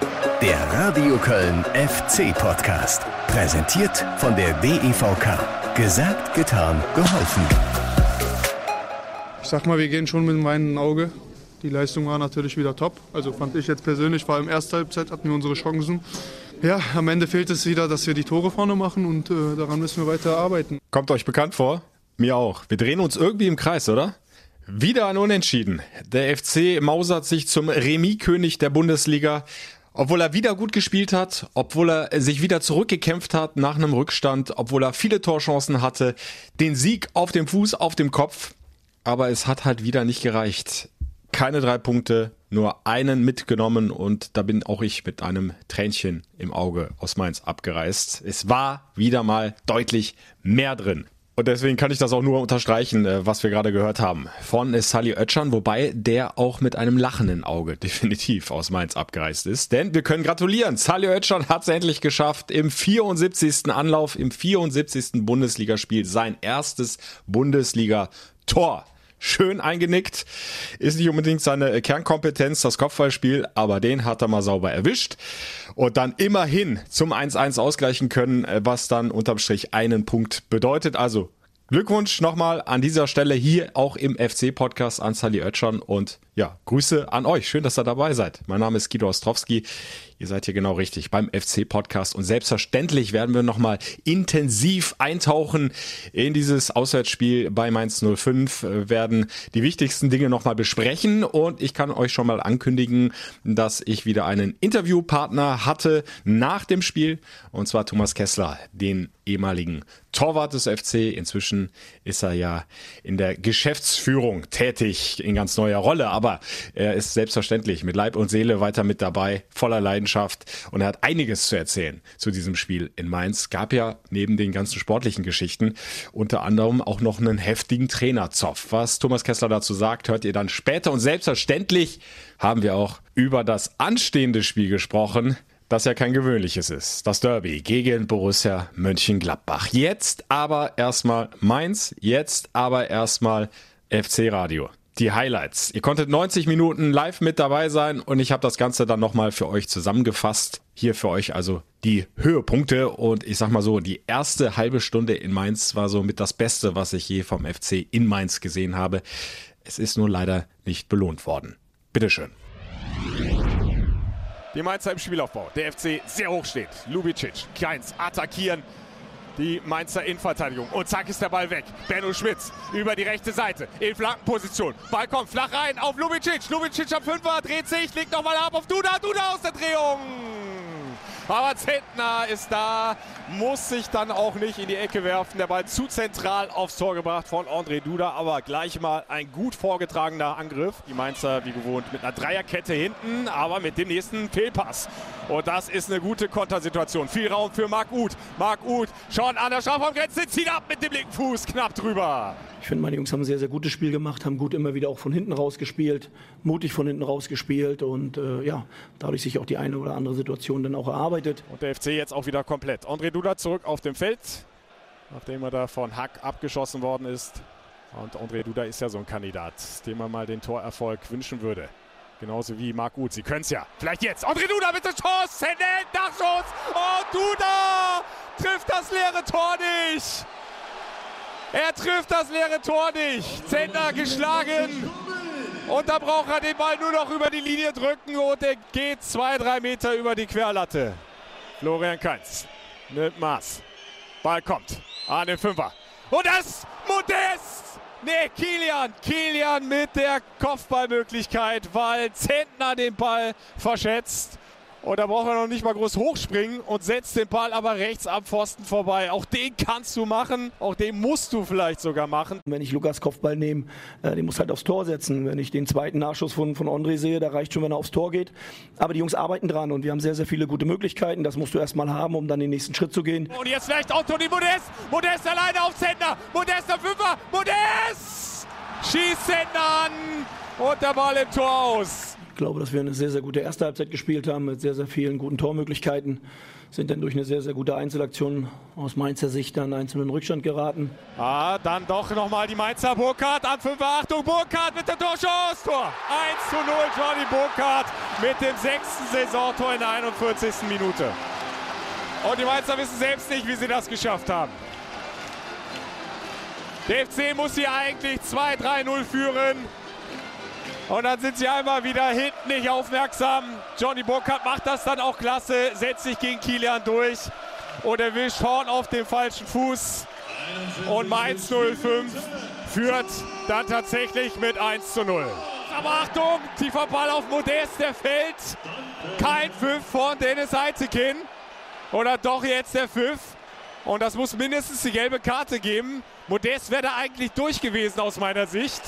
Der Radio Köln FC Podcast. Präsentiert von der DEVK. Gesagt, getan, geholfen. Ich sag mal, wir gehen schon mit einem weinenden Auge. Die Leistung war natürlich wieder top. Also fand ich jetzt persönlich, vor allem erste Halbzeit hatten wir unsere Chancen. Ja, am Ende fehlt es wieder, dass wir die Tore vorne machen und äh, daran müssen wir weiter arbeiten. Kommt euch bekannt vor? Mir auch. Wir drehen uns irgendwie im Kreis, oder? Wieder ein Unentschieden. Der FC mausert sich zum Remis-König der Bundesliga. Obwohl er wieder gut gespielt hat, obwohl er sich wieder zurückgekämpft hat nach einem Rückstand, obwohl er viele Torchancen hatte, den Sieg auf dem Fuß, auf dem Kopf. Aber es hat halt wieder nicht gereicht. Keine drei Punkte, nur einen mitgenommen und da bin auch ich mit einem Tränchen im Auge aus Mainz abgereist. Es war wieder mal deutlich mehr drin. Und deswegen kann ich das auch nur unterstreichen, äh, was wir gerade gehört haben. Von Sally Oetschern, wobei der auch mit einem lachenden Auge definitiv aus Mainz abgereist ist. Denn wir können gratulieren. Sally Oetschern hat es endlich geschafft, im 74. Anlauf, im 74. Bundesligaspiel sein erstes Bundesliga-Tor schön eingenickt. Ist nicht unbedingt seine Kernkompetenz, das Kopfballspiel, aber den hat er mal sauber erwischt. Und dann immerhin zum 1-1 ausgleichen können, was dann unterm Strich einen Punkt bedeutet. Also Glückwunsch nochmal an dieser Stelle hier auch im FC-Podcast an Sally Oetschern und ja, Grüße an euch. Schön, dass ihr dabei seid. Mein Name ist Guido Ostrowski. Ihr seid hier genau richtig beim FC-Podcast und selbstverständlich werden wir nochmal intensiv eintauchen in dieses Auswärtsspiel bei Mainz 05, werden die wichtigsten Dinge nochmal besprechen. Und ich kann euch schon mal ankündigen, dass ich wieder einen Interviewpartner hatte nach dem Spiel. Und zwar Thomas Kessler, den ehemaligen Torwart des FC. Inzwischen ist er ja in der Geschäftsführung tätig in ganz neuer Rolle, aber er ist selbstverständlich mit Leib und Seele weiter mit dabei, voller Leidenschaft und er hat einiges zu erzählen zu diesem Spiel in Mainz. Gab ja neben den ganzen sportlichen Geschichten unter anderem auch noch einen heftigen Trainerzoff. Was Thomas Kessler dazu sagt, hört ihr dann später und selbstverständlich haben wir auch über das anstehende Spiel gesprochen das ja kein gewöhnliches ist. Das Derby gegen Borussia Mönchengladbach. Jetzt aber erstmal Mainz, jetzt aber erstmal FC Radio die Highlights. Ihr konntet 90 Minuten live mit dabei sein und ich habe das Ganze dann nochmal für euch zusammengefasst. Hier für euch also die Höhepunkte und ich sag mal so, die erste halbe Stunde in Mainz war so mit das Beste, was ich je vom FC in Mainz gesehen habe. Es ist nur leider nicht belohnt worden. Bitteschön. Die Mainzer im Spielaufbau. Der FC sehr hoch steht. Lubicic, Keins attackieren die Mainzer Innenverteidigung. Und zack ist der Ball weg. Benno Schmitz über die rechte Seite in Flankenposition. Ball kommt flach rein auf Lubicic. Lubicic am Fünfer, dreht sich, legt nochmal ab auf Duda. Duda aus der Drehung. Aber Zentner ist da, muss sich dann auch nicht in die Ecke werfen. Der Ball zu zentral aufs Tor gebracht von André Duda, aber gleich mal ein gut vorgetragener Angriff. Die Mainzer wie gewohnt mit einer Dreierkette hinten, aber mit dem nächsten Fehlpass. Und das ist eine gute Kontersituation. Viel Raum für Marc Uth. Marc Uth schon an der Strafraumgrenze, zieht ab mit dem linken Fuß, knapp drüber. Ich finde, meine Jungs haben ein sehr, sehr gutes Spiel gemacht, haben gut immer wieder auch von hinten raus gespielt, mutig von hinten raus gespielt und äh, ja, dadurch sich auch die eine oder andere Situation dann auch erarbeitet. Und der FC jetzt auch wieder komplett. André Duda zurück auf dem Feld, nachdem er da von Hack abgeschossen worden ist. Und André Duda ist ja so ein Kandidat, dem man mal den Torerfolg wünschen würde. Genauso wie Marc Uth. Sie können es ja. Vielleicht jetzt. André Duda mit der Chance. Hände, Nachschuss. Und Duda trifft das leere Tor nicht. Er trifft das leere Tor nicht. Zentner geschlagen. Und da braucht er den Ball nur noch über die Linie drücken und er geht zwei, drei Meter über die Querlatte. Florian Kainz nimmt Maß. Ball kommt an den Fünfer. Und das Modest! Nee, Kilian. Kilian mit der Kopfballmöglichkeit, weil Zentner den Ball verschätzt. Und da braucht er noch nicht mal groß hochspringen und setzt den Ball aber rechts am Pfosten vorbei. Auch den kannst du machen, auch den musst du vielleicht sogar machen. Wenn ich Lukas Kopfball nehme, äh, den muss halt aufs Tor setzen. Wenn ich den zweiten Nachschuss von, von André sehe, da reicht schon, wenn er aufs Tor geht. Aber die Jungs arbeiten dran und wir haben sehr, sehr viele gute Möglichkeiten. Das musst du erstmal haben, um dann den nächsten Schritt zu gehen. Und jetzt vielleicht auch Toni Modest. Modest alleine auf Zentner. Modest am Fünfer. Modest! Schießt Zentner an und der Ball im Tor aus. Glaube, dass wir eine sehr, sehr gute erste Halbzeit gespielt haben mit sehr, sehr vielen guten Tormöglichkeiten. Sind dann durch eine sehr, sehr gute Einzelaktion aus Mainzer Sicht dann einzeln in Rückstand geraten. Ah, dann doch nochmal die Mainzer Burkhardt an 5. Achtung, Burkhardt mit dem Torschuss. Tor 1 zu 0, Johnny Burkhardt mit dem sechsten Saisontor in der 41. Minute. Und die Mainzer wissen selbst nicht, wie sie das geschafft haben. Der FC muss hier eigentlich 2-3-0 führen. Und dann sind sie einmal wieder hinten nicht aufmerksam. Johnny Burkhardt macht das dann auch klasse, setzt sich gegen Kilian durch und erwischt Horn auf dem falschen Fuß. Und Mainz 05 führt dann tatsächlich mit 1 zu 0. Aber Achtung, tiefer Ball auf Modest, der fällt. Kein Pfiff von Dennis Heitekin. Oder doch jetzt der Pfiff. Und das muss mindestens die gelbe Karte geben. Modest wäre da eigentlich durch gewesen aus meiner Sicht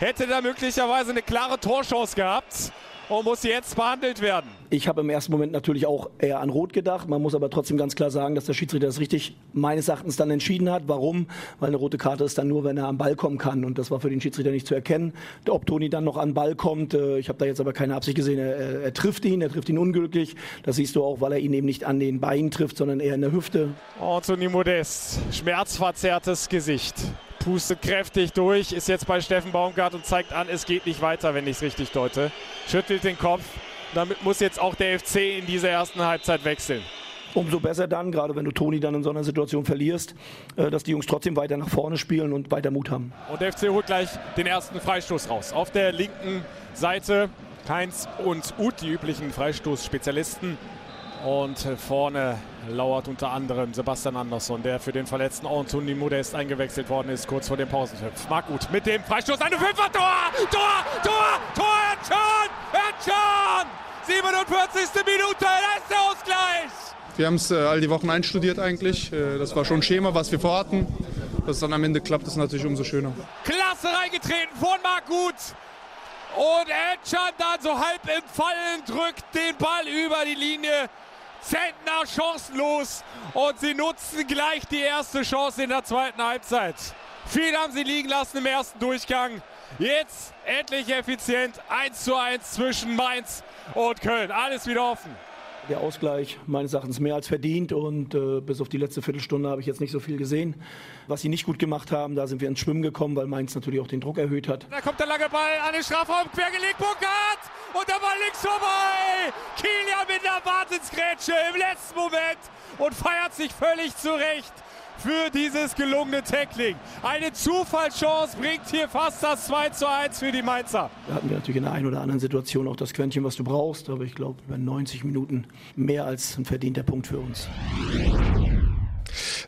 hätte da möglicherweise eine klare Torchance gehabt und muss jetzt behandelt werden. Ich habe im ersten Moment natürlich auch eher an Rot gedacht. Man muss aber trotzdem ganz klar sagen, dass der Schiedsrichter das richtig meines Erachtens dann entschieden hat. Warum? Weil eine rote Karte ist dann nur, wenn er am Ball kommen kann. Und das war für den Schiedsrichter nicht zu erkennen. Ob Toni dann noch an Ball kommt, äh, ich habe da jetzt aber keine Absicht gesehen. Er, er, trifft ihn, er trifft ihn unglücklich. Das siehst du auch, weil er ihn eben nicht an den Beinen trifft, sondern eher in der Hüfte. Anthony Modest, schmerzverzerrtes Gesicht pustet kräftig durch, ist jetzt bei Steffen Baumgart und zeigt an, es geht nicht weiter, wenn ich es richtig deute. Schüttelt den Kopf. Damit muss jetzt auch der FC in dieser ersten Halbzeit wechseln. Umso besser dann, gerade wenn du Toni dann in so einer Situation verlierst, äh, dass die Jungs trotzdem weiter nach vorne spielen und weiter Mut haben. Und der FC holt gleich den ersten Freistoß raus. Auf der linken Seite Heinz und Uth, die üblichen Freistoßspezialisten. Und vorne lauert unter anderem Sebastian Andersson, der für den verletzten Anthony Modest eingewechselt worden ist, kurz vor dem Pausenpfiff. Marc mit dem Freistoß, eine Fünfer, Tor, Tor, Tor, Tor, Ercan, Ercan! 47. Minute, der Ausgleich! Wir haben es äh, all die Wochen einstudiert eigentlich. Äh, das war schon ein Schema, was wir vorhatten. Dass es dann am Ende klappt, ist natürlich umso schöner. Klasse reingetreten von Marc Und Ercan dann so halb im Fallen drückt den Ball über die Linie. Zentner chancenlos und sie nutzen gleich die erste Chance in der zweiten Halbzeit. Viel haben sie liegen lassen im ersten Durchgang. Jetzt endlich effizient 1 zu 1 zwischen Mainz und Köln. Alles wieder offen der Ausgleich meines Erachtens mehr als verdient und äh, bis auf die letzte Viertelstunde habe ich jetzt nicht so viel gesehen. Was sie nicht gut gemacht haben, da sind wir ins Schwimmen gekommen, weil Mainz natürlich auch den Druck erhöht hat. Da kommt der lange Ball an den Strafraum, quergelegt, Burkhardt und der Ball links vorbei. Kilian mit der Wartensgrätsche im letzten Moment und feiert sich völlig zurecht für dieses gelungene Tackling. Eine Zufallschance bringt hier fast das 2 zu 1 für die Mainzer. Da hatten wir natürlich in der einen oder anderen Situation auch das Quäntchen, was du brauchst, aber ich glaube, über 90 Minuten mehr als ein verdienter Punkt für uns.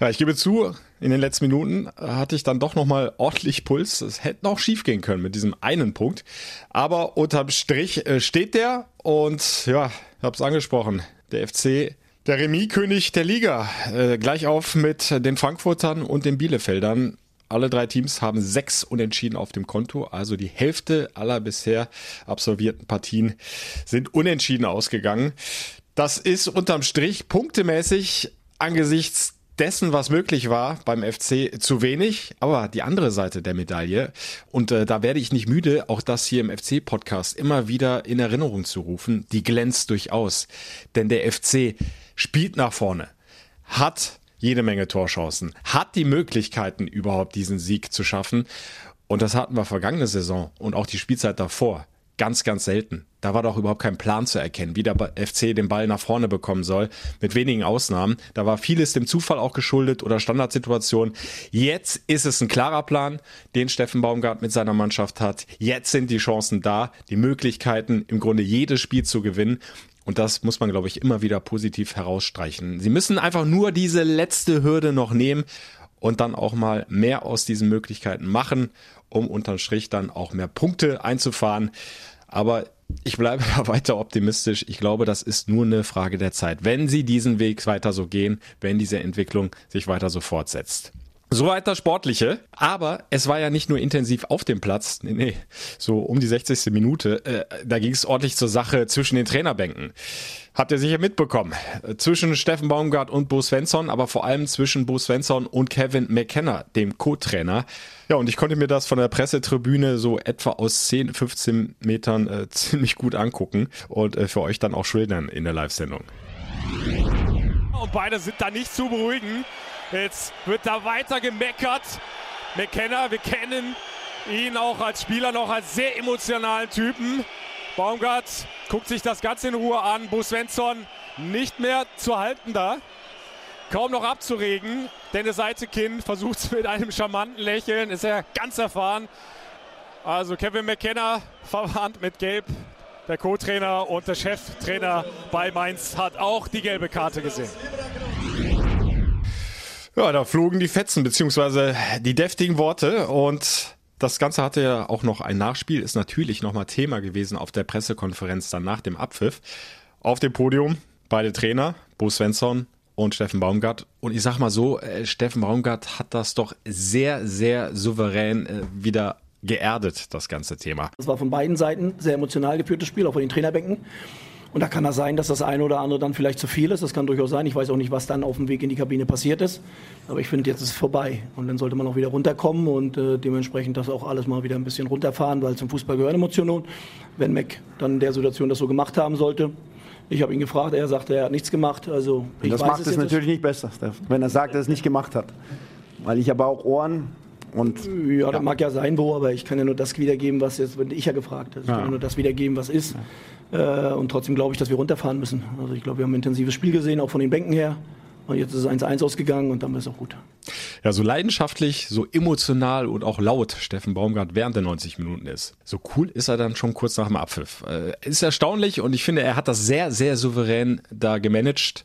Ja, ich gebe zu, in den letzten Minuten hatte ich dann doch nochmal ordentlich Puls. Es hätte noch schief gehen können mit diesem einen Punkt. Aber unterm Strich äh, steht der und ja, ich habe es angesprochen. Der FC der Remis-König der Liga, äh, gleich auf mit den Frankfurtern und den Bielefeldern. Alle drei Teams haben sechs Unentschieden auf dem Konto, also die Hälfte aller bisher absolvierten Partien sind unentschieden ausgegangen. Das ist unterm Strich punktemäßig angesichts dessen, was möglich war beim FC, zu wenig. Aber die andere Seite der Medaille, und äh, da werde ich nicht müde, auch das hier im FC-Podcast immer wieder in Erinnerung zu rufen, die glänzt durchaus. Denn der FC spielt nach vorne, hat jede Menge Torchancen, hat die Möglichkeiten überhaupt diesen Sieg zu schaffen. Und das hatten wir vergangene Saison und auch die Spielzeit davor ganz, ganz selten. Da war doch überhaupt kein Plan zu erkennen, wie der FC den Ball nach vorne bekommen soll, mit wenigen Ausnahmen. Da war vieles dem Zufall auch geschuldet oder Standardsituation. Jetzt ist es ein klarer Plan, den Steffen Baumgart mit seiner Mannschaft hat. Jetzt sind die Chancen da, die Möglichkeiten, im Grunde jedes Spiel zu gewinnen. Und das muss man, glaube ich, immer wieder positiv herausstreichen. Sie müssen einfach nur diese letzte Hürde noch nehmen und dann auch mal mehr aus diesen Möglichkeiten machen, um unterm Strich dann auch mehr Punkte einzufahren. Aber ich bleibe da weiter optimistisch. Ich glaube, das ist nur eine Frage der Zeit. Wenn sie diesen Weg weiter so gehen, wenn diese Entwicklung sich weiter so fortsetzt. Soweit das Sportliche. Aber es war ja nicht nur intensiv auf dem Platz. Nee, nee. So um die 60. Minute. Äh, da ging es ordentlich zur Sache zwischen den Trainerbänken. Habt ihr sicher mitbekommen. Zwischen Steffen Baumgart und Bo Svensson, aber vor allem zwischen Bo Svensson und Kevin McKenna, dem Co-Trainer. Ja, und ich konnte mir das von der Pressetribüne so etwa aus 10, 15 Metern äh, ziemlich gut angucken und äh, für euch dann auch schildern in der Live-Sendung. Und beide sind da nicht zu beruhigen. Jetzt wird da weiter gemeckert. McKenna, wir kennen ihn auch als Spieler noch als sehr emotionalen Typen. Baumgart guckt sich das Ganze in Ruhe an. Bo Svensson nicht mehr zu halten da. Kaum noch abzuregen. Dennis Seitekin versucht es mit einem charmanten Lächeln. Ist er ganz erfahren. Also Kevin McKenna verwandt mit Gelb. Der Co-Trainer und der Cheftrainer bei Mainz hat auch die gelbe Karte gesehen. Ja, da flogen die Fetzen, beziehungsweise die deftigen Worte und das Ganze hatte ja auch noch ein Nachspiel, ist natürlich nochmal Thema gewesen auf der Pressekonferenz dann nach dem Abpfiff. Auf dem Podium beide Trainer, Bo Svensson und Steffen Baumgart. Und ich sag mal so, äh, Steffen Baumgart hat das doch sehr, sehr souverän äh, wieder geerdet, das ganze Thema. Das war von beiden Seiten sehr emotional geführtes Spiel, auch von den Trainerbänken. Und da kann das sein, dass das eine oder andere dann vielleicht zu viel ist. Das kann durchaus sein. Ich weiß auch nicht, was dann auf dem Weg in die Kabine passiert ist. Aber ich finde, jetzt ist es vorbei. Und dann sollte man auch wieder runterkommen und äh, dementsprechend das auch alles mal wieder ein bisschen runterfahren, weil zum Fußball gehören Emotionen. Wenn Mac dann in der Situation das so gemacht haben sollte, ich habe ihn gefragt, er sagte, er hat nichts gemacht. Also ich das macht es natürlich nicht besser, Steph, wenn er sagt, dass er es nicht gemacht hat. Weil ich habe auch Ohren und, ja, das ja. mag ja sein, wo, aber ich kann ja nur das wiedergeben, was jetzt, wenn ich ja gefragt habe. Ich ja. kann nur das wiedergeben, was ist. Ja. Äh, und trotzdem glaube ich, dass wir runterfahren müssen. Also ich glaube, wir haben ein intensives Spiel gesehen, auch von den Bänken her. Und jetzt ist es 1-1 ausgegangen und dann ist es auch gut. Ja, so leidenschaftlich, so emotional und auch laut Steffen Baumgart während der 90 Minuten ist. So cool ist er dann schon kurz nach dem Abpfiff. Äh, ist erstaunlich und ich finde, er hat das sehr, sehr souverän da gemanagt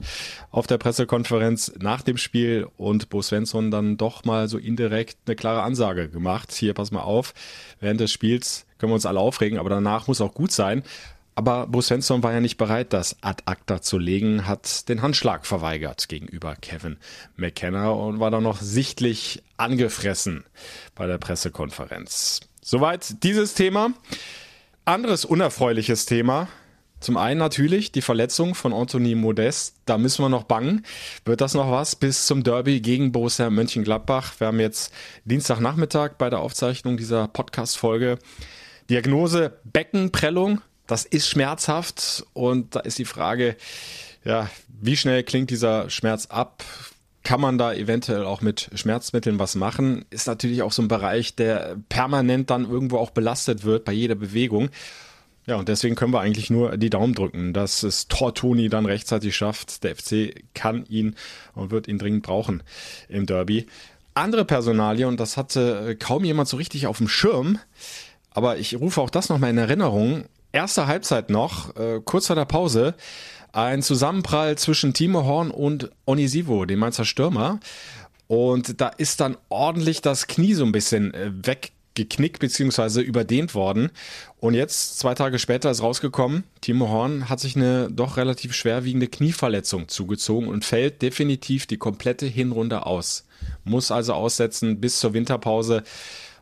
auf der Pressekonferenz nach dem Spiel und Bo Svensson dann doch mal so indirekt eine klare Ansage gemacht. Hier, pass mal auf, während des Spiels können wir uns alle aufregen, aber danach muss auch gut sein. Aber Bo Svensson war ja nicht bereit, das ad acta zu legen, hat den Handschlag verweigert gegenüber Kevin McKenna und war dann noch sichtlich angefressen bei der Pressekonferenz. Soweit dieses Thema. Anderes unerfreuliches Thema. Zum einen natürlich die Verletzung von Anthony Modest. Da müssen wir noch bangen. Wird das noch was bis zum Derby gegen Borussia Mönchengladbach? Wir haben jetzt Dienstagnachmittag bei der Aufzeichnung dieser Podcast-Folge. Diagnose Beckenprellung das ist schmerzhaft und da ist die Frage, ja, wie schnell klingt dieser Schmerz ab? Kann man da eventuell auch mit Schmerzmitteln was machen? Ist natürlich auch so ein Bereich, der permanent dann irgendwo auch belastet wird bei jeder Bewegung. Ja, und deswegen können wir eigentlich nur die Daumen drücken, dass es Tortoni dann rechtzeitig schafft. Der FC kann ihn und wird ihn dringend brauchen im Derby. Andere Personalie, und das hatte kaum jemand so richtig auf dem Schirm, aber ich rufe auch das nochmal in Erinnerung erste Halbzeit noch, äh, kurz vor der Pause, ein Zusammenprall zwischen Timo Horn und Onisivo, dem Mainzer Stürmer. Und da ist dann ordentlich das Knie so ein bisschen äh, weggeknickt bzw. überdehnt worden. Und jetzt, zwei Tage später, ist rausgekommen, Timo Horn hat sich eine doch relativ schwerwiegende Knieverletzung zugezogen und fällt definitiv die komplette Hinrunde aus. Muss also aussetzen bis zur Winterpause.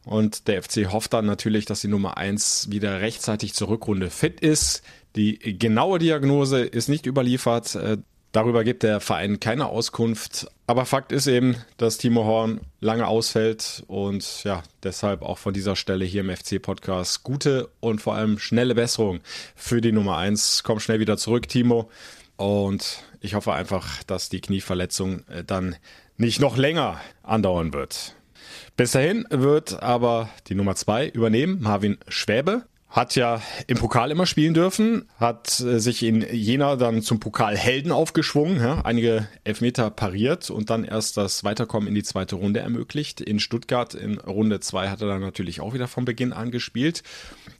Und der FC hofft dann natürlich, dass die Nummer eins wieder rechtzeitig zur Rückrunde fit ist. Die genaue Diagnose ist nicht überliefert. Äh, darüber gibt der Verein keine Auskunft. Aber Fakt ist eben, dass Timo Horn lange ausfällt und ja, deshalb auch von dieser Stelle hier im FC-Podcast gute und vor allem schnelle Besserung für die Nummer eins. Komm schnell wieder zurück, Timo. Und ich hoffe einfach, dass die Knieverletzung äh, dann nicht noch länger andauern wird. Bis dahin wird aber die Nummer zwei übernehmen, Marvin Schwäbe. Hat ja im Pokal immer spielen dürfen, hat äh, sich in Jena dann zum Pokalhelden aufgeschwungen, ja, einige Elfmeter pariert und dann erst das Weiterkommen in die zweite Runde ermöglicht. In Stuttgart in Runde zwei hat er dann natürlich auch wieder von Beginn an gespielt.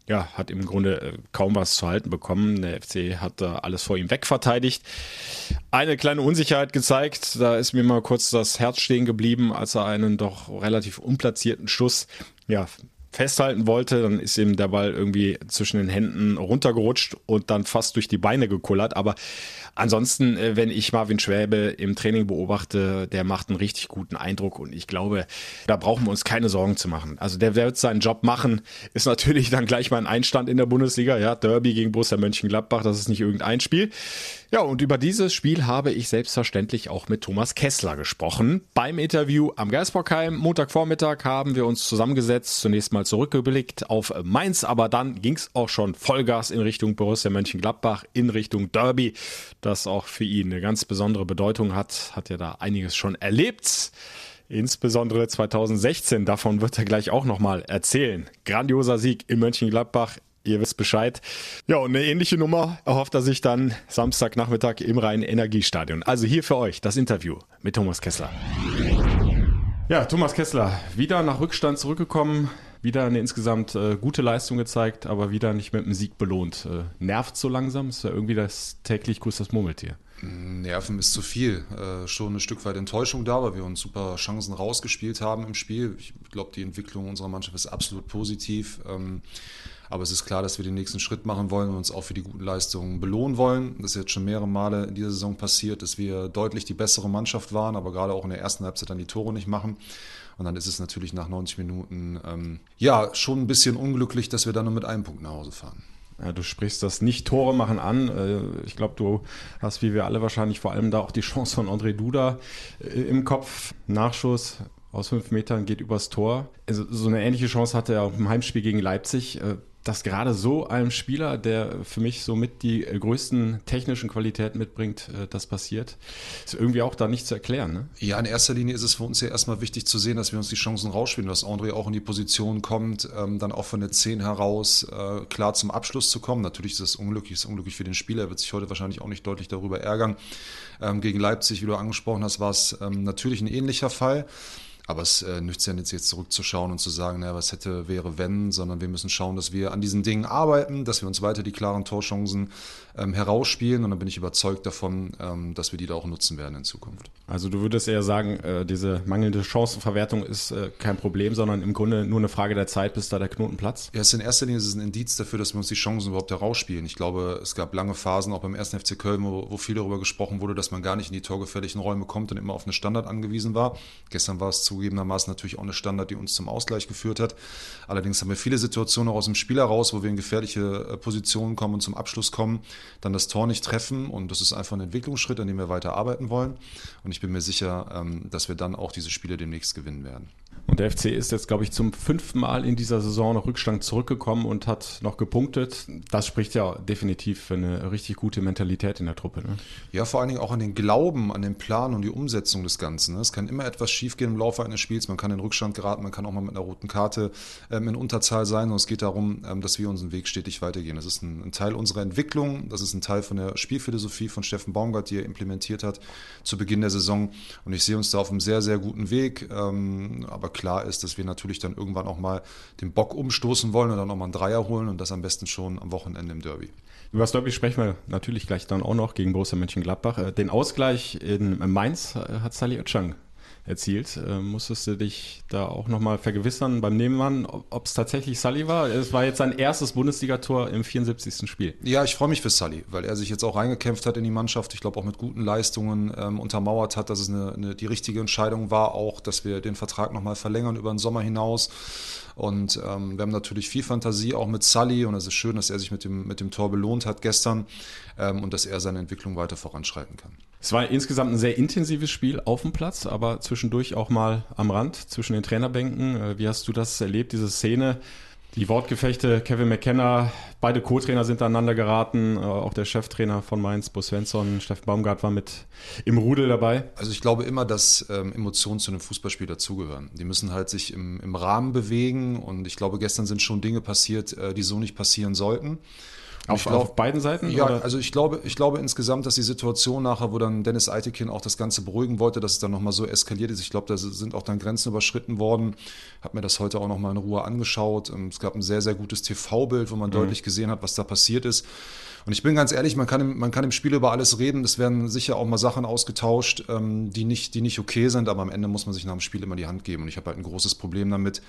Ja, hat im Grunde äh, kaum was zu halten bekommen. Der FC hat da alles vor ihm wegverteidigt. Eine kleine Unsicherheit gezeigt. Da ist mir mal kurz das Herz stehen geblieben, als er einen doch relativ unplatzierten Schuss ja, festhalten wollte, dann ist ihm der Ball irgendwie zwischen den Händen runtergerutscht und dann fast durch die Beine gekullert. Aber Ansonsten, äh, wenn ich Marvin Schwäbe im Training beobachte, der macht einen richtig guten Eindruck und ich glaube, da brauchen wir uns keine Sorgen zu machen. Also der wird seinen Job machen, ist natürlich dann gleich mal ein Einstand in der Bundesliga, ja, Derby gegen Borussia Mönchengladbach, das ist nicht irgendein Spiel. Ja, und über dieses Spiel habe ich selbstverständlich auch mit Thomas Kessler gesprochen. Beim Interview am Geisbockheim, Montagvormittag, haben wir uns zusammengesetzt, zunächst mal zurückgeblickt auf Mainz, aber dann ging es auch schon Vollgas in Richtung Borussia Mönchengladbach, in Richtung Derby, das auch für ihn eine ganz besondere Bedeutung hat, hat ja da einiges schon erlebt. Insbesondere 2016, davon wird er gleich auch nochmal erzählen. Grandioser Sieg in Mönchengladbach, Ihr wisst Bescheid. Ja, und eine ähnliche Nummer erhofft er sich dann Samstagnachmittag im Rhein-Energiestadion. Also hier für euch das Interview mit Thomas Kessler. Ja, Thomas Kessler, wieder nach Rückstand zurückgekommen, wieder eine insgesamt äh, gute Leistung gezeigt, aber wieder nicht mit einem Sieg belohnt. Äh, nervt so langsam? Ist ja irgendwie das täglich grüßt das Murmeltier. Nerven ist zu viel. Äh, schon ein Stück weit Enttäuschung da, weil wir uns super Chancen rausgespielt haben im Spiel. Ich glaube, die Entwicklung unserer Mannschaft ist absolut positiv. Ähm, aber es ist klar, dass wir den nächsten Schritt machen wollen und uns auch für die guten Leistungen belohnen wollen. Das ist jetzt schon mehrere Male in dieser Saison passiert, dass wir deutlich die bessere Mannschaft waren, aber gerade auch in der ersten Halbzeit dann die Tore nicht machen. Und dann ist es natürlich nach 90 Minuten ähm, ja schon ein bisschen unglücklich, dass wir dann nur mit einem Punkt nach Hause fahren. Ja, du sprichst das nicht Tore machen an. Äh, ich glaube, du hast wie wir alle wahrscheinlich vor allem da auch die Chance von André Duda äh, im Kopf. Nachschuss aus fünf Metern geht übers Tor. Also so eine ähnliche Chance hatte er auch im Heimspiel gegen Leipzig. Äh, dass gerade so einem Spieler, der für mich somit die größten technischen Qualitäten mitbringt, äh, das passiert, ist irgendwie auch da nicht zu erklären. Ne? Ja, in erster Linie ist es für uns ja erstmal wichtig zu sehen, dass wir uns die Chancen rausspielen, dass André auch in die Position kommt, ähm, dann auch von der 10 heraus äh, klar zum Abschluss zu kommen. Natürlich ist es unglücklich, ist unglücklich für den Spieler, er wird sich heute wahrscheinlich auch nicht deutlich darüber ärgern. Ähm, gegen Leipzig, wie du angesprochen hast, war es ähm, natürlich ein ähnlicher Fall. Aber es äh, nützt ja nicht jetzt zurückzuschauen und zu sagen, naja, was hätte, wäre, wenn, sondern wir müssen schauen, dass wir an diesen Dingen arbeiten, dass wir uns weiter die klaren Torchancen ähm, herausspielen und dann bin ich überzeugt davon, ähm, dass wir die da auch nutzen werden in Zukunft. Also du würdest eher sagen, äh, diese mangelnde Chancenverwertung ist äh, kein Problem, sondern im Grunde nur eine Frage der Zeit, bis da der Knoten platzt? Ja, es ist in erster Linie ist es ein Indiz dafür, dass wir uns die Chancen überhaupt herausspielen. Ich glaube, es gab lange Phasen, auch beim 1. FC Köln, wo, wo viel darüber gesprochen wurde, dass man gar nicht in die torgefährlichen Räume kommt und immer auf eine Standard angewiesen war. Gestern war es zugegebenermaßen natürlich auch eine Standard, die uns zum Ausgleich geführt hat. Allerdings haben wir viele Situationen auch aus dem Spiel heraus, wo wir in gefährliche äh, Positionen kommen und zum Abschluss kommen, dann das Tor nicht treffen und das ist einfach ein Entwicklungsschritt, an dem wir weiter arbeiten wollen. Und ich bin mir sicher, ähm, dass wir dann auch diese Spiele demnächst gewinnen werden. Und der FC ist jetzt, glaube ich, zum fünften Mal in dieser Saison nach Rückstand zurückgekommen und hat noch gepunktet. Das spricht ja definitiv für eine richtig gute Mentalität in der Truppe. Ne? Ja, vor allen Dingen auch an den Glauben, an den Plan und die Umsetzung des Ganzen. Ne? Es kann immer etwas schiefgehen im Laufe eines Spiels. Man kann in Rückstand geraten, man kann auch mal mit einer roten Karte ähm, in Unterzahl sein. Und es geht darum, ähm, dass wir unseren Weg stetig weitergehen. Das ist ein, Teil unserer Entwicklung. Das ist ein Teil von der Spielphilosophie von Steffen Baumgart, die er implementiert hat zu Beginn der Saison. Und ich sehe uns da auf einem sehr, sehr guten Weg. Ähm, aber klar ist, dass wir natürlich dann irgendwann auch mal den Bock umstoßen wollen und dann auch mal einen Dreier holen und das am besten schon am Wochenende im Derby. Über das Derby sprechen wir natürlich gleich dann auch noch gegen Borussia Mönchengladbach. Äh, den Ausgleich in Mainz äh, hat Sally Özcan erzielt. Äh, musstest du dich da auch nochmal vergewissern beim Nebenmann, ob es tatsächlich Sully war? Es war jetzt sein erstes Bundesligator im 74. Spiel. Ja, ich freue mich für Sully, weil er sich jetzt auch reingekämpft hat in die Mannschaft. Ich glaube auch mit guten Leistungen ähm, untermauert hat, dass es eine, eine, die richtige Entscheidung war, auch, dass wir den Vertrag nochmal verlängern über den Sommer hinaus. Und ähm, wir haben natürlich viel Fantasie auch mit Sully und es ist schön, dass er sich mit dem, mit dem Tor belohnt hat gestern ähm, und dass er seine Entwicklung weiter voranschreiten kann. Es war insgesamt ein sehr intensives Spiel auf dem Platz, aber zwischendurch auch mal am Rand zwischen den Trainerbänken. Äh, wie hast du das erlebt, diese Szene? Die Wortgefechte, Kevin McKenna, beide Co-Trainer sind aneinander geraten, äh, auch der Cheftrainer von Mainz, Bo Svensson, Steffen Baumgart war mit im Rudel dabei. Also ich glaube immer, dass ähm, Emotionen zu einem Fußballspiel dazugehören. Die müssen halt sich im, im Rahmen bewegen und ich glaube, gestern sind schon Dinge passiert, äh, die so nicht passieren sollten. Auf, glaub, auf, beiden Seiten? Ja, oder? also ich glaube, ich glaube insgesamt, dass die Situation nachher, wo dann Dennis Eitekin auch das Ganze beruhigen wollte, dass es dann nochmal so eskaliert ist. Ich glaube, da sind auch dann Grenzen überschritten worden. Habe mir das heute auch nochmal in Ruhe angeschaut. Ähm, es gab ein sehr, sehr gutes TV-Bild, wo man mhm. deutlich gesehen hat, was da passiert ist. Und ich bin ganz ehrlich, man kann, im, man kann im Spiel über alles reden. Es werden sicher auch mal Sachen ausgetauscht, ähm, die, nicht, die nicht okay sind, aber am Ende muss man sich nach dem Spiel immer die Hand geben. Und ich habe halt ein großes Problem damit,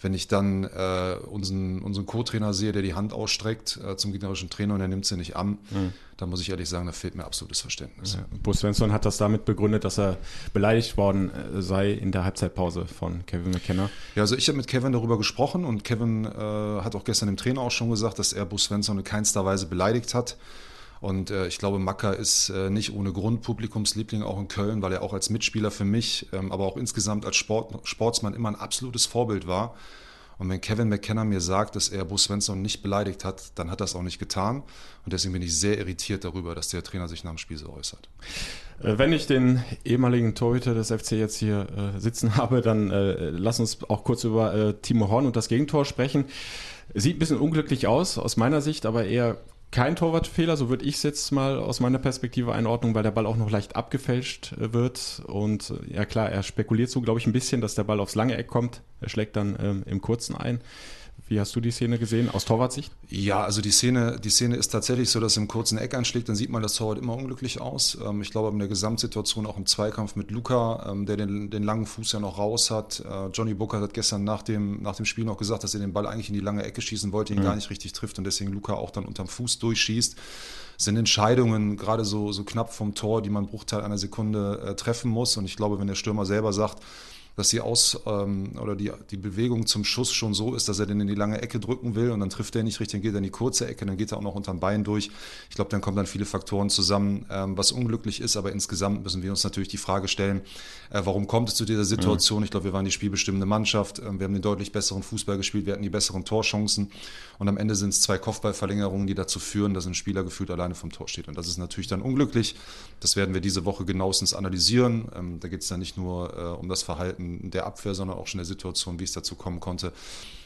wenn ich dann äh, unseren, unseren Co-Trainer sehe, der die Hand ausstreckt äh, zum gegnerischen Trainer und er nimmt sie nicht an, mhm. dann muss ich ehrlich sagen, da fehlt mir absolutes Verständnis. Ja. Bo Svensson hat das damit begründet, dass er beleidigt worden äh, sei in der Halbzeitpause von Kevin McKenna. Ja, also ich habe mit Kevin darüber gesprochen und Kevin äh, hat auch gestern im Trainer auch schon gesagt, dass er Bo Svensson in keinster Weise beleidigt hat. Und äh, ich glaube, Macker ist äh, nicht ohne Grund Publikumsliebling auch in Köln, weil er auch als Mitspieler für mich, ähm, aber auch insgesamt als Sport, Sportsmann immer ein absolutes Vorbild war. Und wenn Kevin McKenna mir sagt, dass er Bo Svensson nicht beleidigt hat, dann hat er es auch nicht getan. Und deswegen bin ich sehr irritiert darüber, dass der Trainer sich nach dem Spiel so äußert. Äh, wenn ich den ehemaligen Torhüter des FC jetzt hier äh, sitzen habe, dann äh, lass uns auch kurz über äh, Timo Horn und das Gegentor sprechen. Sieht ein bisschen unglücklich aus, aus meiner Sicht, aber eher kein Torwartfehler, so würde ich es jetzt mal aus meiner Perspektive einordnen, weil der Ball auch noch leicht abgefälscht äh, wird. Und äh, ja klar, er spekuliert so, glaube ich, ein bisschen, dass der Ball aufs lange Eck kommt. Er schlägt dann ähm, im kurzen ein. Wie hast du die Szene gesehen aus Torwartsicht? Ja, also die Szene, die Szene ist tatsächlich so, dass er im kurzen Eck anschlägt, dann sieht man das Torwart immer unglücklich aus. Ähm, ich glaube, in der Gesamtsituation auch im Zweikampf mit Luca, ähm, der den, den langen Fuß ja noch raus hat. Äh, Johnny Booker hat gestern nach dem, nach dem Spiel noch gesagt, dass er den Ball eigentlich in die lange Ecke schießen wollte, ihn mhm. gar nicht richtig trifft und deswegen Luca auch dann unterm Fuß durchschießt sind Entscheidungen gerade so, so knapp vom Tor, die man Bruchteil einer Sekunde äh, treffen muss. Und ich glaube, wenn der Stürmer selber sagt, dass die Aus- ähm, oder die, die Bewegung zum Schuss schon so ist, dass er den in die lange Ecke drücken will und dann trifft er nicht richtig, dann geht er in die kurze Ecke, dann geht er auch noch unterm Bein durch. Ich glaube, dann kommen dann viele Faktoren zusammen, ähm, was unglücklich ist, aber insgesamt müssen wir uns natürlich die Frage stellen, äh, warum kommt es zu dieser Situation? Mhm. Ich glaube, wir waren die spielbestimmende Mannschaft, äh, wir haben den deutlich besseren Fußball gespielt, wir hatten die besseren Torchancen und am Ende sind es zwei Kopfballverlängerungen, die dazu führen, dass ein Spieler gefühlt alleine vom Tor steht. Und das ist natürlich dann unglücklich. Das werden wir diese Woche genauestens analysieren. Ähm, da geht es dann nicht nur äh, um das Verhalten der Abwehr, sondern auch schon der Situation, wie es dazu kommen konnte,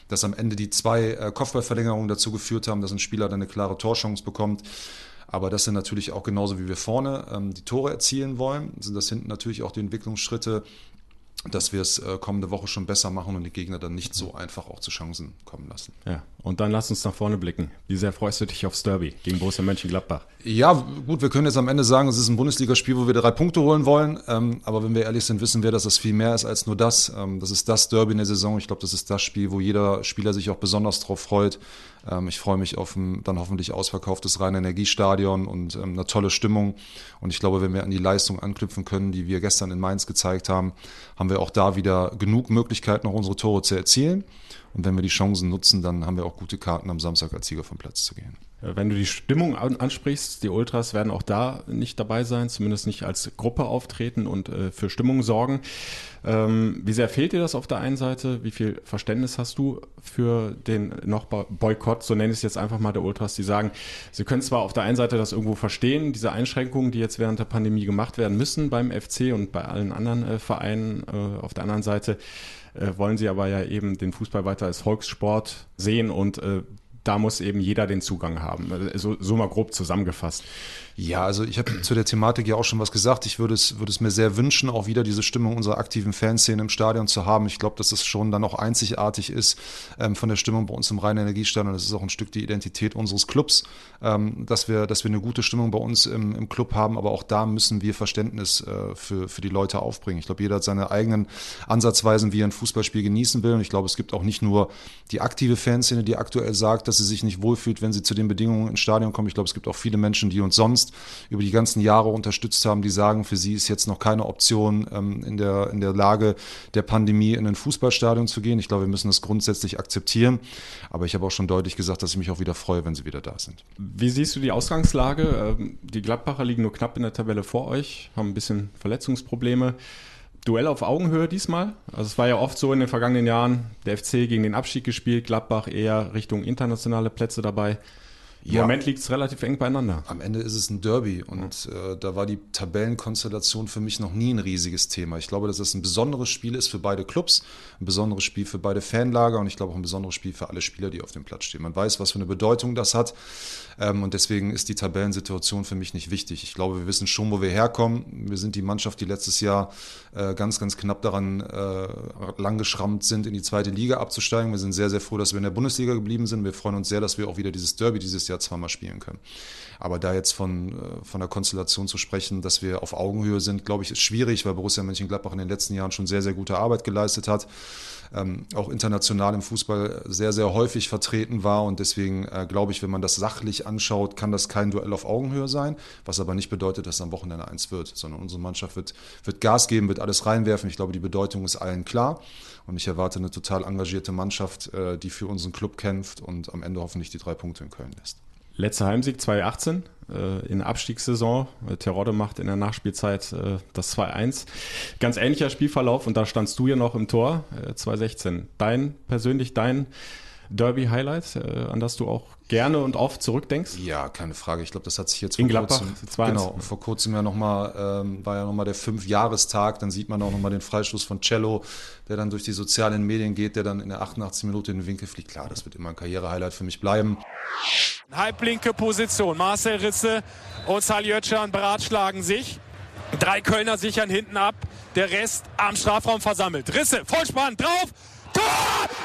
dass am Ende die zwei äh, Kopfballverlängerungen dazu geführt haben, dass ein Spieler dann eine klare Torchance bekommt. Aber das sind natürlich auch genauso wie wir vorne ähm, die Tore erzielen wollen, sind das hinten natürlich auch die Entwicklungsschritte, dass wir es äh, kommende Woche schon besser machen und die Gegner dann nicht so einfach auch zu Chancen kommen lassen. Ja, und dann lass uns nach vorne blicken. Wie sehr freust du dich aufs Derby gegen Borussia Mönchengladbach? Ja, gut, wir können jetzt am Ende sagen, es ist ein Bundesligaspiel, wo wir drei Punkte holen wollen. Ähm, aber wenn wir ehrlich sind, wissen wir, dass das viel mehr ist als nur das. Ähm, das ist das Derby in der Saison. Ich glaube, das ist das Spiel, wo jeder Spieler sich auch besonders drauf freut. Ähm, ich freue mich auf ein dann hoffentlich ausverkauftes reine Energiestadion und ähm, eine tolle Stimmung. Und ich glaube, wenn wir an die Leistung anknüpfen können, die wir gestern in Mainz gezeigt haben, haben wir auch da wieder genug Möglichkeiten, noch unsere Tore zu erzielen. Und wenn wir die Chancen nutzen, dann haben wir auch gute Karten, am Samstag als Sieger vom Platz zu gehen. Wenn du die Stimmung ansprichst, die Ultras werden auch da nicht dabei sein, zumindest nicht als Gruppe auftreten und äh, für Stimmung sorgen. Ähm, wie sehr fehlt dir das auf der einen Seite? Wie viel Verständnis hast du für den noch Boykott, so nenne ich es jetzt einfach mal der Ultras, die sagen, sie können zwar auf der einen Seite das irgendwo verstehen, diese Einschränkungen, die jetzt während der Pandemie gemacht werden müssen beim FC und bei allen anderen äh, Vereinen, äh, auf der anderen Seite äh, wollen sie aber ja eben den Fußball weiter als Volkssport sehen und äh, da muss eben jeder den Zugang haben. So, so mal grob zusammengefasst. Ja, also ich habe zu der Thematik ja auch schon was gesagt. Ich würde es, würde es mir sehr wünschen, auch wieder diese Stimmung unserer aktiven Fanszene im Stadion zu haben. Ich glaube, dass es schon dann auch einzigartig ist ähm, von der Stimmung bei uns im Rhein-Energiestadion. Das ist auch ein Stück die Identität unseres Clubs, ähm, dass, wir, dass wir eine gute Stimmung bei uns im, im Club haben. Aber auch da müssen wir Verständnis äh, für, für die Leute aufbringen. Ich glaube, jeder hat seine eigenen Ansatzweisen, wie er ein Fußballspiel genießen will. Und ich glaube, es gibt auch nicht nur die aktive Fanszene, die aktuell sagt, dass sie sich nicht wohlfühlt, wenn sie zu den Bedingungen ins Stadion kommen. Ich glaube, es gibt auch viele Menschen, die uns sonst sonst über die ganzen Jahre unterstützt haben, die sagen, für sie ist jetzt noch keine Option ähm, in, der, in der Lage der Pandemie in ein Fußballstadion zu gehen. Ich glaube, wir müssen das grundsätzlich akzeptieren. Aber ich habe auch schon deutlich gesagt, dass ich mich auch wieder freue, wenn sie wieder da sind. Wie siehst du die Ausgangslage? Ähm, die Gladbacher liegen nur knapp in der Tabelle vor euch, haben ein bisschen Verletzungsprobleme. Duell auf Augenhöhe diesmal. Also es war ja oft so in den vergangenen Jahren, der FC gegen den Abstieg gespielt, Gladbach eher Richtung internationale Plätze dabei. Im ja, Moment liegt es relativ eng beieinander. Am Ende ist es ein Derby und äh, da war die Tabellenkonstellation für mich noch nie ein riesiges Thema. Ich glaube, dass es ein besonderes Spiel ist für beide Clubs, ein besonderes Spiel für beide Fanlager und ich glaube auch ein besonderes Spiel für alle Spieler, die auf dem Platz stehen. Man weiß, was für eine Bedeutung das hat und deswegen ist die Tabellensituation für mich nicht wichtig. Ich glaube, wir wissen schon, wo wir herkommen. Wir sind die Mannschaft, die letztes Jahr äh, ganz, ganz knapp daran äh, langgeschrammt sind, in die zweite Liga abzusteigen. Wir sind sehr, sehr froh, dass wir in der Bundesliga geblieben sind. Wir freuen uns sehr, dass wir auch wieder dieses Derby dieses Jahr Jahr zweimal spielen können. Aber da jetzt von, äh, von der Konstellation zu sprechen, dass wir auf Augenhöhe sind, glaube ich, ist schwierig, weil Borussia Mönchengladbach in den letzten Jahren schon sehr, sehr gute Arbeit geleistet hat. Ähm, auch international im Fußball sehr, sehr häufig vertreten war. Und deswegen äh, glaube ich, wenn man das sachlich anschaut, kann das kein Duell auf Augenhöhe sein. Was aber nicht bedeutet, dass am Wochenende eins wird, sondern unsere Mannschaft wird, wird Gas geben, wird alles reinwerfen. Ich glaube, die Bedeutung ist allen klar. Und ich erwarte eine total engagierte Mannschaft, äh, die für unseren Club kämpft und am Ende hoffentlich die drei Punkte in Köln lässt. Letzter Heimsieg 2018 äh, in Abstiegssaison. Äh, Terodde macht in der Nachspielzeit das 2-1. Ganz ähnlicher Spielverlauf und da standst du ja noch im Tor äh, 2016. Dein persönlich dein Derby-Highlight, äh, an das du auch gerne und oft zurückdenkst? Ja, keine Frage. Ich glaube, das hat sich jetzt vor Gladbach, kurzem, genau, vor kurzem ja nochmal, ähm, war ja nochmal der Fünfjahrestag. Dann sieht man auch nochmal den Freistoß von Cello, der dann durch die sozialen Medien geht, der dann in der 88 Minute in den Winkel fliegt. Klar, das wird immer ein Karrierehighlight für mich bleiben. Halblinke Position. Marcel Risse und Saljötschan beratschlagen sich. Drei Kölner sichern hinten ab. Der Rest am Strafraum versammelt. Risse, Vollspann, drauf. Tor!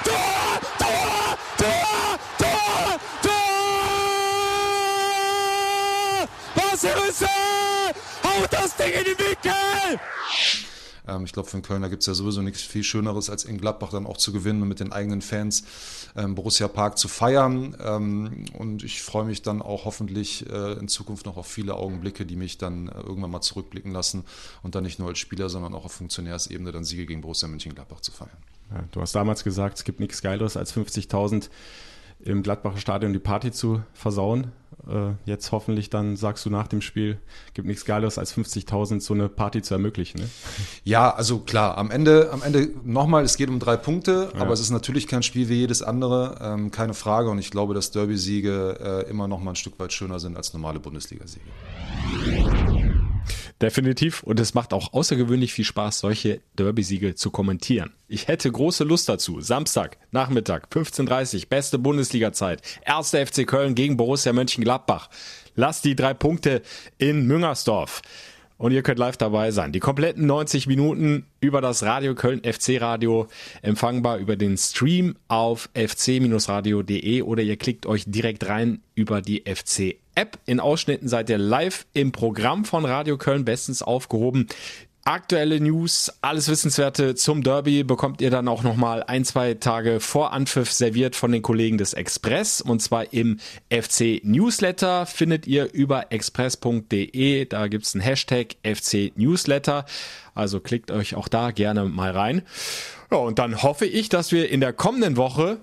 Tor! Tor! Tor! Tor! Risse haut das Ding in den Winkel! Ich glaube, für den Kölner gibt es ja sowieso nichts viel Schöneres, als in Gladbach dann auch zu gewinnen und mit den eigenen Fans ähm, Borussia Park zu feiern. Ähm, und ich freue mich dann auch hoffentlich äh, in Zukunft noch auf viele Augenblicke, die mich dann äh, irgendwann mal zurückblicken lassen und dann nicht nur als Spieler, sondern auch auf Funktionärsebene dann Siege gegen Borussia Mönchengladbach zu feiern. Ja, du hast damals gesagt, es gibt nichts Geileres als 50.000 im Gladbacher Stadion die Party zu versauen. Äh, jetzt hoffentlich dann sagst du nach dem Spiel, gibt nichts Geiles als 50.000 so eine Party zu ermöglichen. Ne? Ja, also klar, am Ende, am Ende nochmal, es geht um drei Punkte, ja. aber es ist natürlich kein Spiel wie jedes andere, ähm, keine Frage. Und ich glaube, dass Derby-Siege äh, immer noch mal ein Stück weit schöner sind als normale Bundesliga-Siege. Definitiv. Und es macht auch außergewöhnlich viel Spaß, solche Derby-Siege zu kommentieren. Ich hätte große Lust dazu. Samstag, Nachmittag, 15.30 Uhr, beste Bundesliga-Zeit. Erster FC Köln gegen Borussia Mönchengladbach. Lasst die drei Punkte in Müngersdorf. Und ihr könnt live dabei sein. Die kompletten 90 Minuten über das Radio Köln FC Radio empfangbar über den Stream auf fc-radio.de oder ihr klickt euch direkt rein über die FC App. In Ausschnitten seid ihr live im Programm von Radio Köln bestens aufgehoben. Aktuelle News, alles Wissenswerte zum Derby bekommt ihr dann auch nochmal ein, zwei Tage vor Anpfiff serviert von den Kollegen des Express und zwar im FC Newsletter findet ihr über express.de. Da gibt's einen Hashtag FC Newsletter. Also klickt euch auch da gerne mal rein. Ja, und dann hoffe ich, dass wir in der kommenden Woche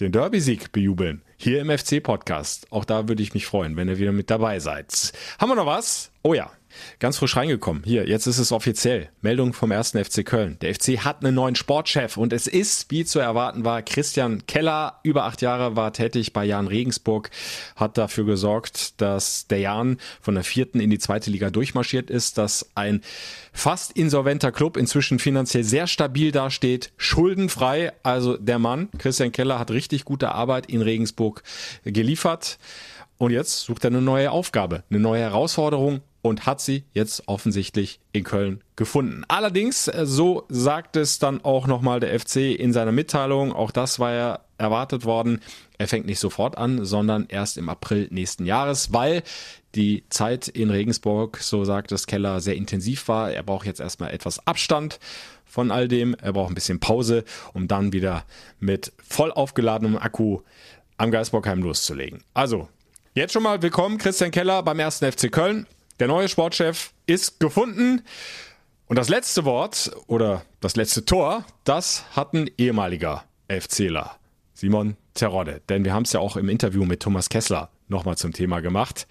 den Derby-Sieg bejubeln. Hier im FC-Podcast. Auch da würde ich mich freuen, wenn ihr wieder mit dabei seid. Haben wir noch was? Oh ja, Ganz frisch reingekommen. Hier, jetzt ist es offiziell. Meldung vom ersten FC Köln. Der FC hat einen neuen Sportchef und es ist, wie zu erwarten war, Christian Keller. Über acht Jahre war tätig bei Jan Regensburg, hat dafür gesorgt, dass der Jan von der vierten in die zweite Liga durchmarschiert ist, dass ein fast insolventer Club inzwischen finanziell sehr stabil dasteht, schuldenfrei. Also der Mann, Christian Keller, hat richtig gute Arbeit in Regensburg geliefert. Und jetzt sucht er eine neue Aufgabe, eine neue Herausforderung und hat sie jetzt offensichtlich in Köln gefunden. Allerdings, äh, so sagt es dann auch nochmal der FC in seiner Mitteilung, auch das war ja erwartet worden, er fängt nicht sofort an, sondern erst im April nächsten Jahres, weil die Zeit in Regensburg, so sagt es Keller, sehr intensiv war. Er braucht jetzt erstmal etwas Abstand von all dem, er braucht ein bisschen Pause, um dann wieder mit voll aufgeladenem Akku am Geisbockheim loszulegen. Also, jetzt schon mal willkommen Christian Keller beim ersten FC Köln. Der neue Sportchef ist gefunden. Und das letzte Wort oder das letzte Tor, das hat ein ehemaliger FCler, Simon Terodde. Denn wir haben es ja auch im Interview mit Thomas Kessler nochmal zum Thema gemacht.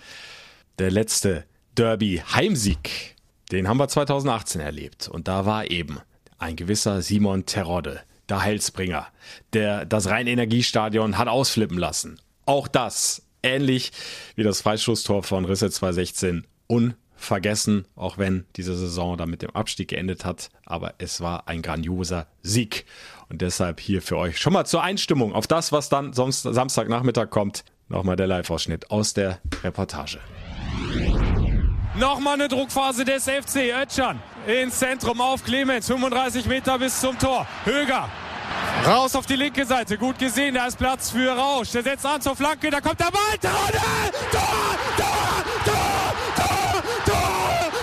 Der letzte Derby-Heimsieg, den haben wir 2018 erlebt. Und da war eben ein gewisser Simon Terodde, der Heilsbringer, der das Rhein-Energiestadion hat ausflippen lassen. Auch das, ähnlich wie das Freistoßtor von Risse 2016, unvergessen, auch wenn diese Saison dann mit dem Abstieg geendet hat. Aber es war ein grandioser Sieg. Und deshalb hier für euch schon mal zur Einstimmung auf das, was dann Samstagnachmittag kommt. Nochmal der Live-Ausschnitt aus der Reportage. Nochmal eine Druckphase des FC Ötschern ins Zentrum auf Clemens. 35 Meter bis zum Tor. Höger Raus auf die linke Seite, gut gesehen, da ist Platz für Rausch. Der setzt an zur Flanke, da kommt der Ball. Tor, Tor, Tor, Tor, Tor, Tor,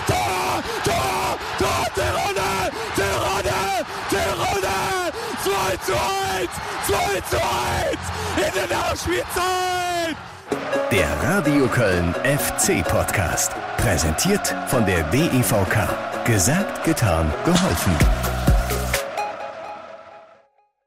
Tor, Tor, Tor, Tirone, Tirone, Tirone. 2 zu 1, 2 zu 1 in der Nachspielzeit. Der Radio Köln FC Podcast. Präsentiert von der DEVK. Gesagt, getan, geholfen.